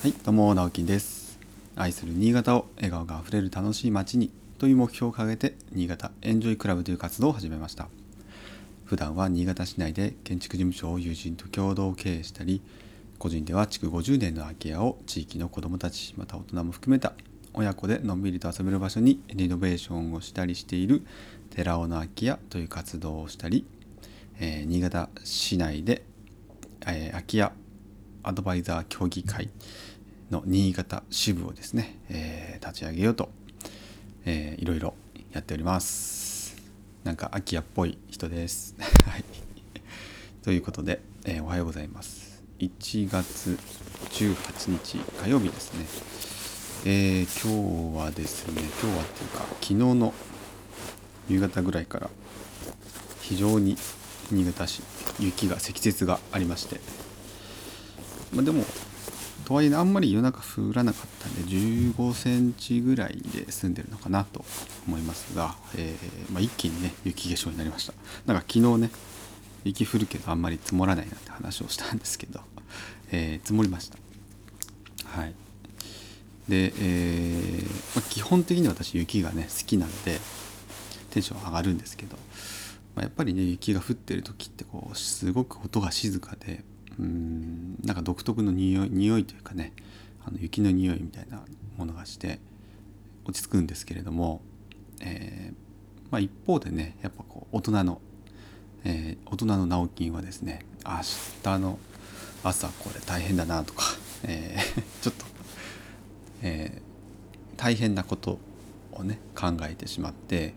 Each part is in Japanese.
はい、どうも直樹です。愛する新潟を笑顔があふれる楽しい街にという目標を掲げて新潟エンジョイクラブという活動を始めました。普段は新潟市内で建築事務所を友人と共同経営したり、個人では築50年の空き家を地域の子どもたちまた大人も含めた親子でのんびりと遊べる場所にリノベーションをしたりしている寺尾の空き家という活動をしたり、えー新潟市内で、えー空き家アドバイザー協議会の新潟支部をですね、えー立ち上げようと、えーいろいろやっております。なんか空き家っぽい人です。はい。ということで、えーおはようございます。1月18日火曜日ですね。えー今日はですね今日はっていうか昨日の夕方ぐらいから非常に新潟市雪が積雪がありましてまあ、でもとはいえあんまり夜中降らなかったんで15センチぐらいで済んでるのかなと思いますが、えーまあ、一気にね雪化粧になりました。なんか昨日ね雪降るけどあんまり積もらないなって話をしたんですけど、えー積もりました。はい。で、えーまあ、基本的に私雪がね好きなんでテンション上がるんですけど、まあ、やっぱりね雪が降ってる時ってこうすごく音が静かでうーんなんか独特の匂い匂いというかねあの雪の匂いみたいなものがして落ち着くんですけれども、えーまあ、一方でねやっぱこう大人の、えー大人の直金はですね明日の朝これ大変だなとか、えー ちょっと、え大変なことをね考えてしまって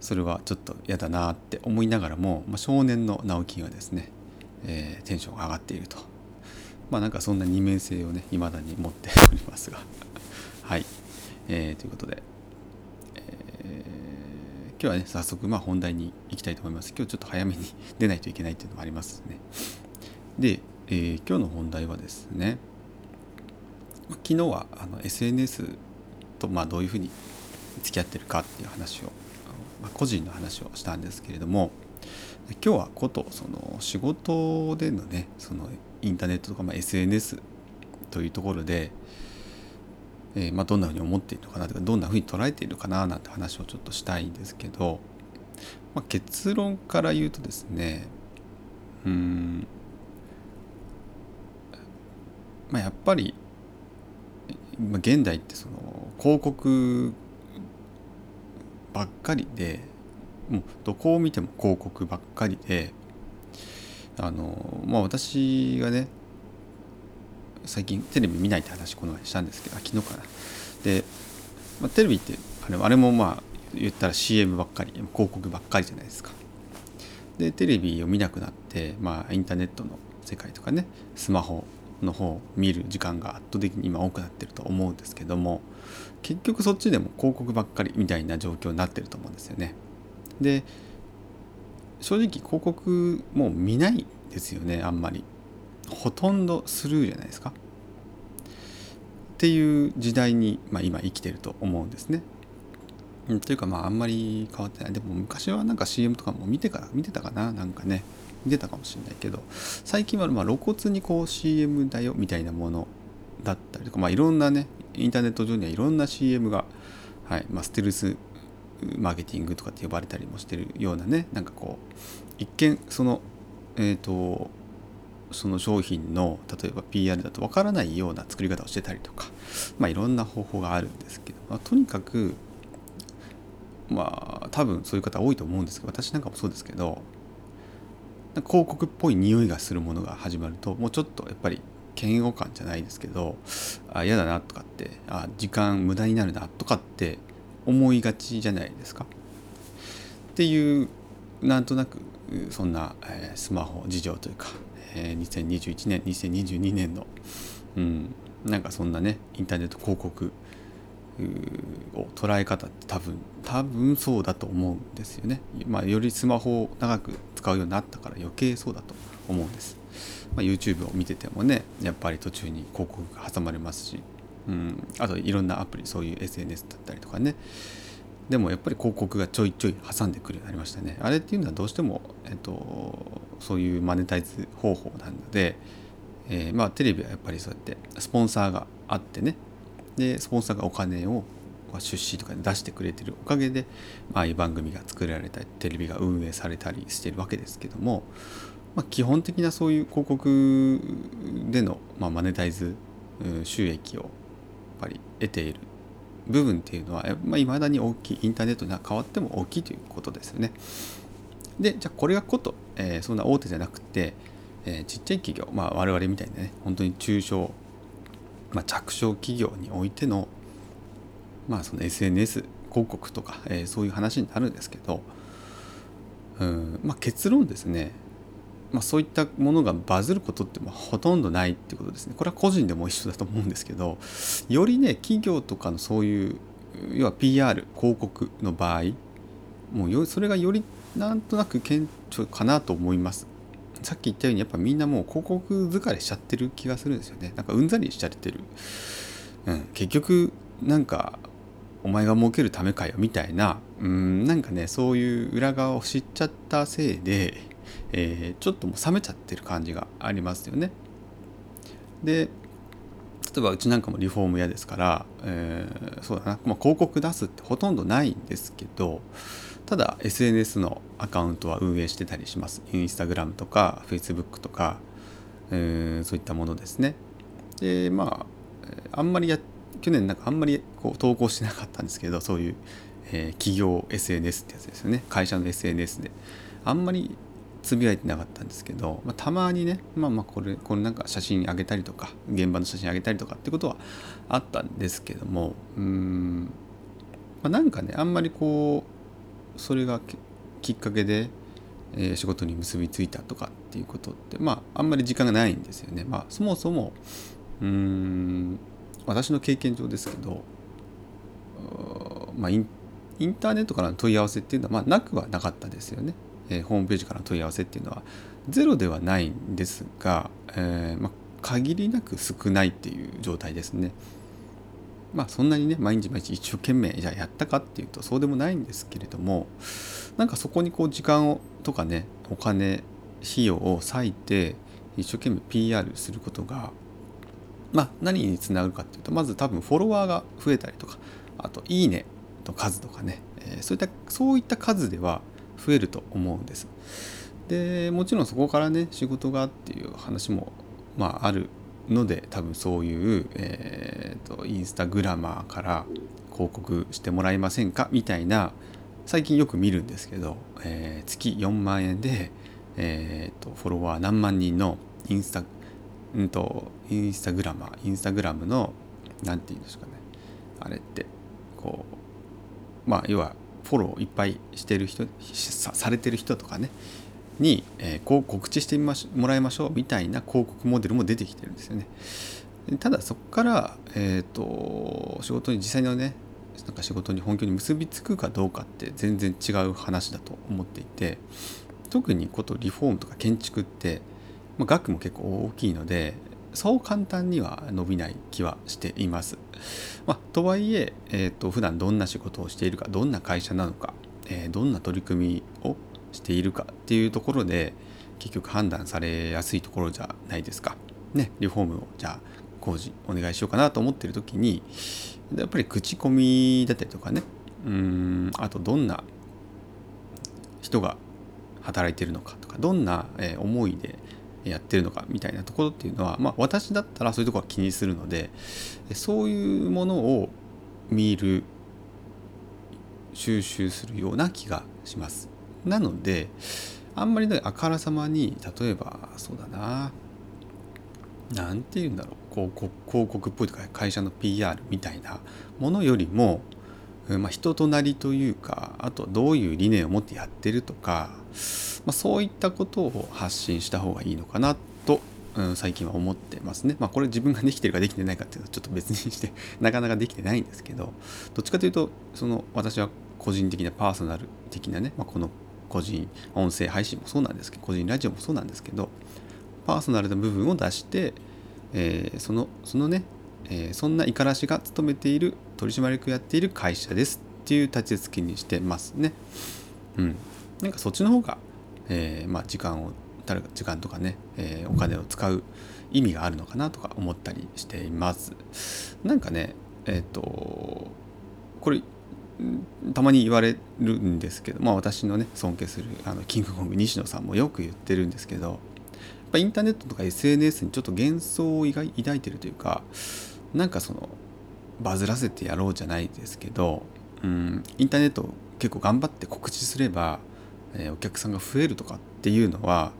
それはちょっと嫌だなって思いながらも、まあ、少年の直樹はですね、えーテンションが上がっていると。まあなんかそんな二面性をね未だに持っておりますが。はい、えーということで、えー今日はね早速まあ本題に行きたいと思います。今日ちょっと早めに出ないといけないっていうのもありますね。で、えー今日の本題はですね。昨日はあの SNS とまあどういうふうに付き合ってるかっていう話を、まあ個人の話をしたんですけれども。今日はことその仕事でのねそのインターネットとか、まあ、SNS というところで、えーまあ、どんなふうに思っているのかなとかどんなふうに捉えているかななんて話をちょっとしたいんですけど、まあ、結論から言うとですねうんまあやっぱりまあ現代ってその広告ばっかりでもうどこを見ても広告ばっかりであのまあ私がね最近テレビ見ないって話この前したんですけどあ昨日かな。で、まあ、テレビってあれあれもまあ言ったら CM ばっかり広告ばっかりじゃないですか。でテレビを見なくなって、まあ、インターネットの世界とかねスマホの方を見る時間が圧倒的に今多くなってると思うんですけども結局そっちでも広告ばっかりみたいな状況になってると思うんですよね。で正直広告もう見ないですよねあんまり。ほとんどスルーじゃないですか。っていう時代に、まあ、今生きてると思うんですね。というかまああんまり変わってない。でも昔はなんか CM とかも見てから見てたかななんかね。見てたかもしれないけど最近はま露骨にこう CM だよみたいなものだったりとかまあいろんなねインターネット上にはいろんな CM が、はいまあ、ステルスマーケティングとかって呼ばれたりもしてるようなねなんかこう一見そのえっ、とその商品の例えば PR だとわからないような作り方をしてたりとかまあいろんな方法があるんですけど、まあ、とにかくまあ多分そういう方多いと思うんですけど私なんかもそうですけど広告っぽい匂いがするものが始まるともうちょっとやっぱり嫌悪感じゃないですけどあ嫌だなとかってあ時間無駄になるなとかって思いがちじゃないですか。っていうなんとなくそんな、えスマホ事情というか、え2021年2022年の、うん、なんかそんなねインターネット広告を捉え方って多分多分そうだと思うんですよね。まあ、よりスマホを長く使うようになったから余計そうだと思うんです。まあ、YouTube を見ててもねやっぱり途中に広告が挟まれますし、うん、あといろんなアプリそういう SNS だったりとかね。でもやっぱり広告がちょいちょい挟んでくるようになりましたね。あれっていうのはどうしても、えっと、そういうマネタイズ方法なので、えー、まあテレビはやっぱりそうやってスポンサーがあってね。でスポンサーがお金を出資とかで出してくれてるおかげで、まああいう番組が作られたりテレビが運営されたりしてるわけですけども、まあ、基本的なそういう広告での、まあ、マネタイズ収益をぱり得ている部分っていうのは、まあ、未だに大きいインターネットに変わっても大きいということですよね。でじゃあこれがこと、えー、そんな大手じゃなくて、えー、ちっちゃい企業、まあ、我々みたいなね本当に中小、まあ、着小企業においての,、まあその SNS 広告とか、えー、そういう話になるんですけどうん、まあ、結論ですねまあ、そういったものがバズることってほとんどないってことですね。これは個人でも一緒だと思うんですけどよりね企業とかのそういう要は PR 広告の場合もうよそれがよりなんとなく顕著かなと思います。さっき言ったようにやっぱみんなもう広告疲れしちゃってる気がするんですよね。なんかうんざりしちゃってる。うん、結局なんかお前が儲けるためかよみたいなうんなんかねそういう裏側を知っちゃったせいでえー、ちょっともう冷めちゃってる感じがありますよね。で例えばうちなんかもリフォーム屋ですから、えー、そうだな、まあ、広告出すってほとんどないんですけどただ SNS のアカウントは運営してたりします。インスタグラムとかフェイスブックとか、えー、そういったものですね。でまああんまりや去年なんかあんまりこう投稿してなかったんですけどそういう、えー、企業 SNS ってやつですよね。会社の SNS で。あんまりつぶやいてなかったんですけど、まあ、たまにねまあまあこれこれなんか写真あげたりとか現場の写真あげたりとかってことはあったんですけどもうん、まあ、なんかねあんまりこうそれがきっかけで、えー、仕事に結びついたとかっていうことってまああんまり時間がないんですよね。まあそもそもうん私の経験上ですけどまあインターネットからの問い合わせっていうのは、まあ、なくはなかったですよね。えー、ホームページからの問い合わせっていうのはゼロではないんですが、えー、まあ、限りなく少ないっていう状態ですね。まあそんなにね毎日毎日一生懸命じゃあやったかっていうとそうでもないんですけれどもなんかそこにこう時間をとかねお金費用を割いて一生懸命 PR することがまあ何につながるかっていうとまず多分フォロワーが増えたりとかあといいねの数とかね、え、そういったそういった数では増えると思うんです。でもちろんそこからね仕事がっていう話もまああるので多分そういう、えーと、インスタグラマーから広告してもらえませんか？みたいな最近よく見るんですけど、えー、月4万円で、えーと、フォロワー何万人のインスタうんとインスタグラマーインスタグラムの何て言うんですかねあれってこうまあ要はフォローいっぱいしてる人されてる人とかねに、えー、こう告知してみましもらいましょうみたいな広告モデルも出てきてるんですよね。ただそこから、えーと、仕事に実際のねなんか仕事に本業に結びつくかどうかって全然違う話だと思っていて特にことリフォームとか建築って、まあ、額も結構大きいのでそう簡単には伸びない気はしています。まあ、とはいええーと、普段どんな仕事をしているかどんな会社なのか、えー、どんな取り組みをしているかっていうところで結局判断されやすいところじゃないですか。ね、リフォームをじゃあ工事お願いしようかなと思ってる時にやっぱり口コミだったりとかねうんあとどんな人が働いてるのかとかどんな思いでやってるのかみたいなところっていうのは、まあ、私だったらそういうとこは気にするのでそういうものを見る収集するような気がします。なのであんまりねあからさまに例えばそうだな何て言うんだろう広告広告っぽいとか会社の PR みたいなものよりも、まあ、人となりというかあとどういう理念を持ってやってるとかまあ、そういったことを発信した方がいいのかなと、うん、最近は思ってますね。まあ、これ自分ができてるかできてないかっていうのはちょっと別にして なかなかできてないんですけどどっちかというとその私は個人的なパーソナル的なね、まあ、この個人音声配信もそうなんですけど個人ラジオもそうなんですけどパーソナルな部分を出して、えー、そのそのね、えー、そんな五十嵐が勤めている取締役やっている会社ですっていう立ち付けにしてますね。うん。なんかそっちの方がえー、まあ、時間を誰か時間とかね、えー、お金を使う意味があるのかなとか思ったりしています。なんかねえっ、とこれたまに言われるんですけど、まあ、私のね尊敬するあのキングコング西野さんもよく言ってるんですけどやっぱインターネットとか SNS にちょっと幻想を抱いてるというかなんかそのバズらせてやろうじゃないですけど、うん、インターネット結構頑張って告知すれば、え、お客さんが増えるとかっていうのは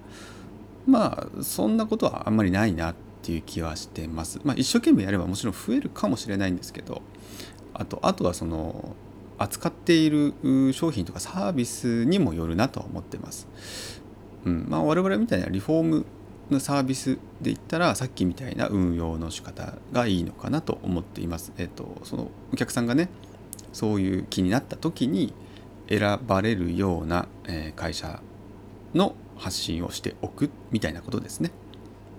まあそんなことはあんまりないなっていう気はしてます。まあ、一生懸命やればもちろん増えるかもしれないんですけどあとあとはその扱っている商品とかサービスにもよるなとは思ってます。うんまあ、我々みたいなリフォームのサービスで言ったらさっきみたいな運用の仕方がいいのかなと思っています。えっと、そのお客さんがねそういう気になった時に選ばれるような、え会社の発信をしておくみたいなことですね。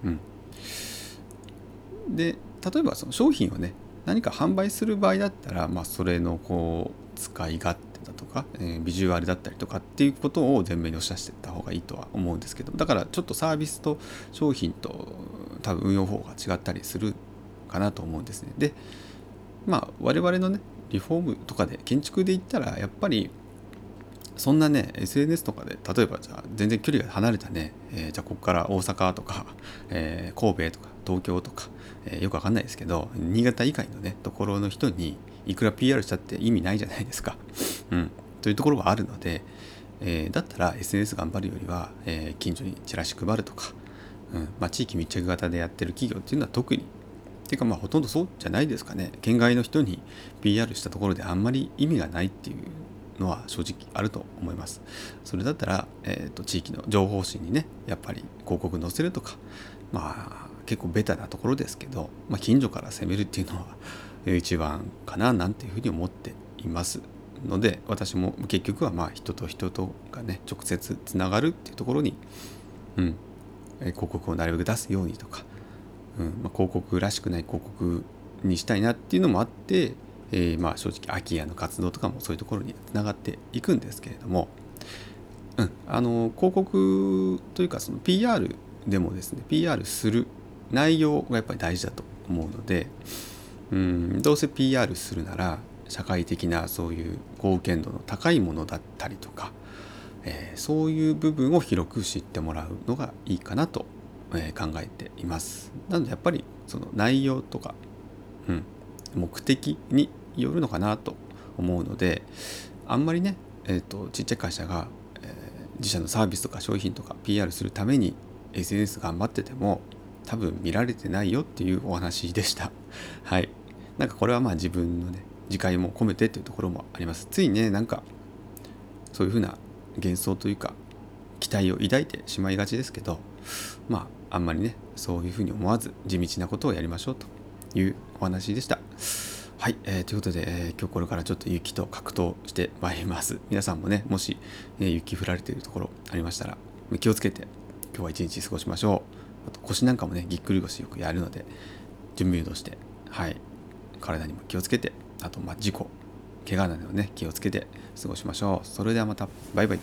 うん、で例えばその商品をね何か販売する場合だったら、まあ、それのこう使い勝手だとか、えー、ビジュアルだったりとかっていうことを前面に押し出していった方がいいとは思うんですけどだからちょっとサービスと商品と多分運用方法が違ったりするかなと思うんですね。でまあ我々のねリフォームとかで建築で言ったらやっぱりそんなね SNS とかで例えばじゃあ全然距離が離れたね、えー、じゃあここから大阪とか、えー、神戸とか東京とか、えー、よくわかんないですけど新潟以外のねところの人にいくら PR したって意味ないじゃないですか。うん、というところがあるので、え、だったら SNS 頑張るよりは、え、近所にチラシ配るとか、うん。まあ、地域密着型でやってる企業っていうのは特に。っていうかまあほとんどそうじゃないですかね。県外の人に PR したところであんまり意味がないっていうのは正直あると思います。それだったら、えーと、地域の情報誌にねやっぱり広告載せるとかまあ結構ベタなところですけど、まあ、近所から攻めるっていうのは一番かななんていうふうに思っていますので私も結局はまあ人と人とがね直接つながるっていうところに、うん、広告をなるべく出すようにとか、うんまあ、広告らしくない広告にしたいなっていうのもあってえー、まあ正直空き家の活動とかもそういうところにつながっていくんですけれども、うん、あの広告というかその PR でもですね PR する内容がやっぱり大事だと思うので、うん、どうせ PR するなら社会的なそういう貢献度の高いものだったりとか、えー、そういう部分を広く知ってもらうのがいいかなと、えー、考えています。なのでやっぱりその内容とか、うん、目的によるのかなと思うのであんまりね、えーと、ちっちゃい会社が、えー、自社のサービスとか商品とか PR するために SNS 頑張ってても多分見られてないよっていうお話でした。はい。なんかこれはまあ自分のね自戒も込めてっていうところもあります。ついねなんかそういうふうな幻想というか期待を抱いてしまいがちですけどまああんまりねそういうふうに思わず地道なことをやりましょうというお話でした。はい、えー、ということで、えー、今日これからちょっと雪と格闘してまいります。皆さんもね、もし、えー、雪降られているところありましたら、気をつけて今日は一日過ごしましょう。あと腰なんかもね、ぎっくり腰よくやるので、準備運動して、はい、体にも気をつけて、あと、まあ、事故、怪我などね、気をつけて過ごしましょう。それではまた、バイバイ。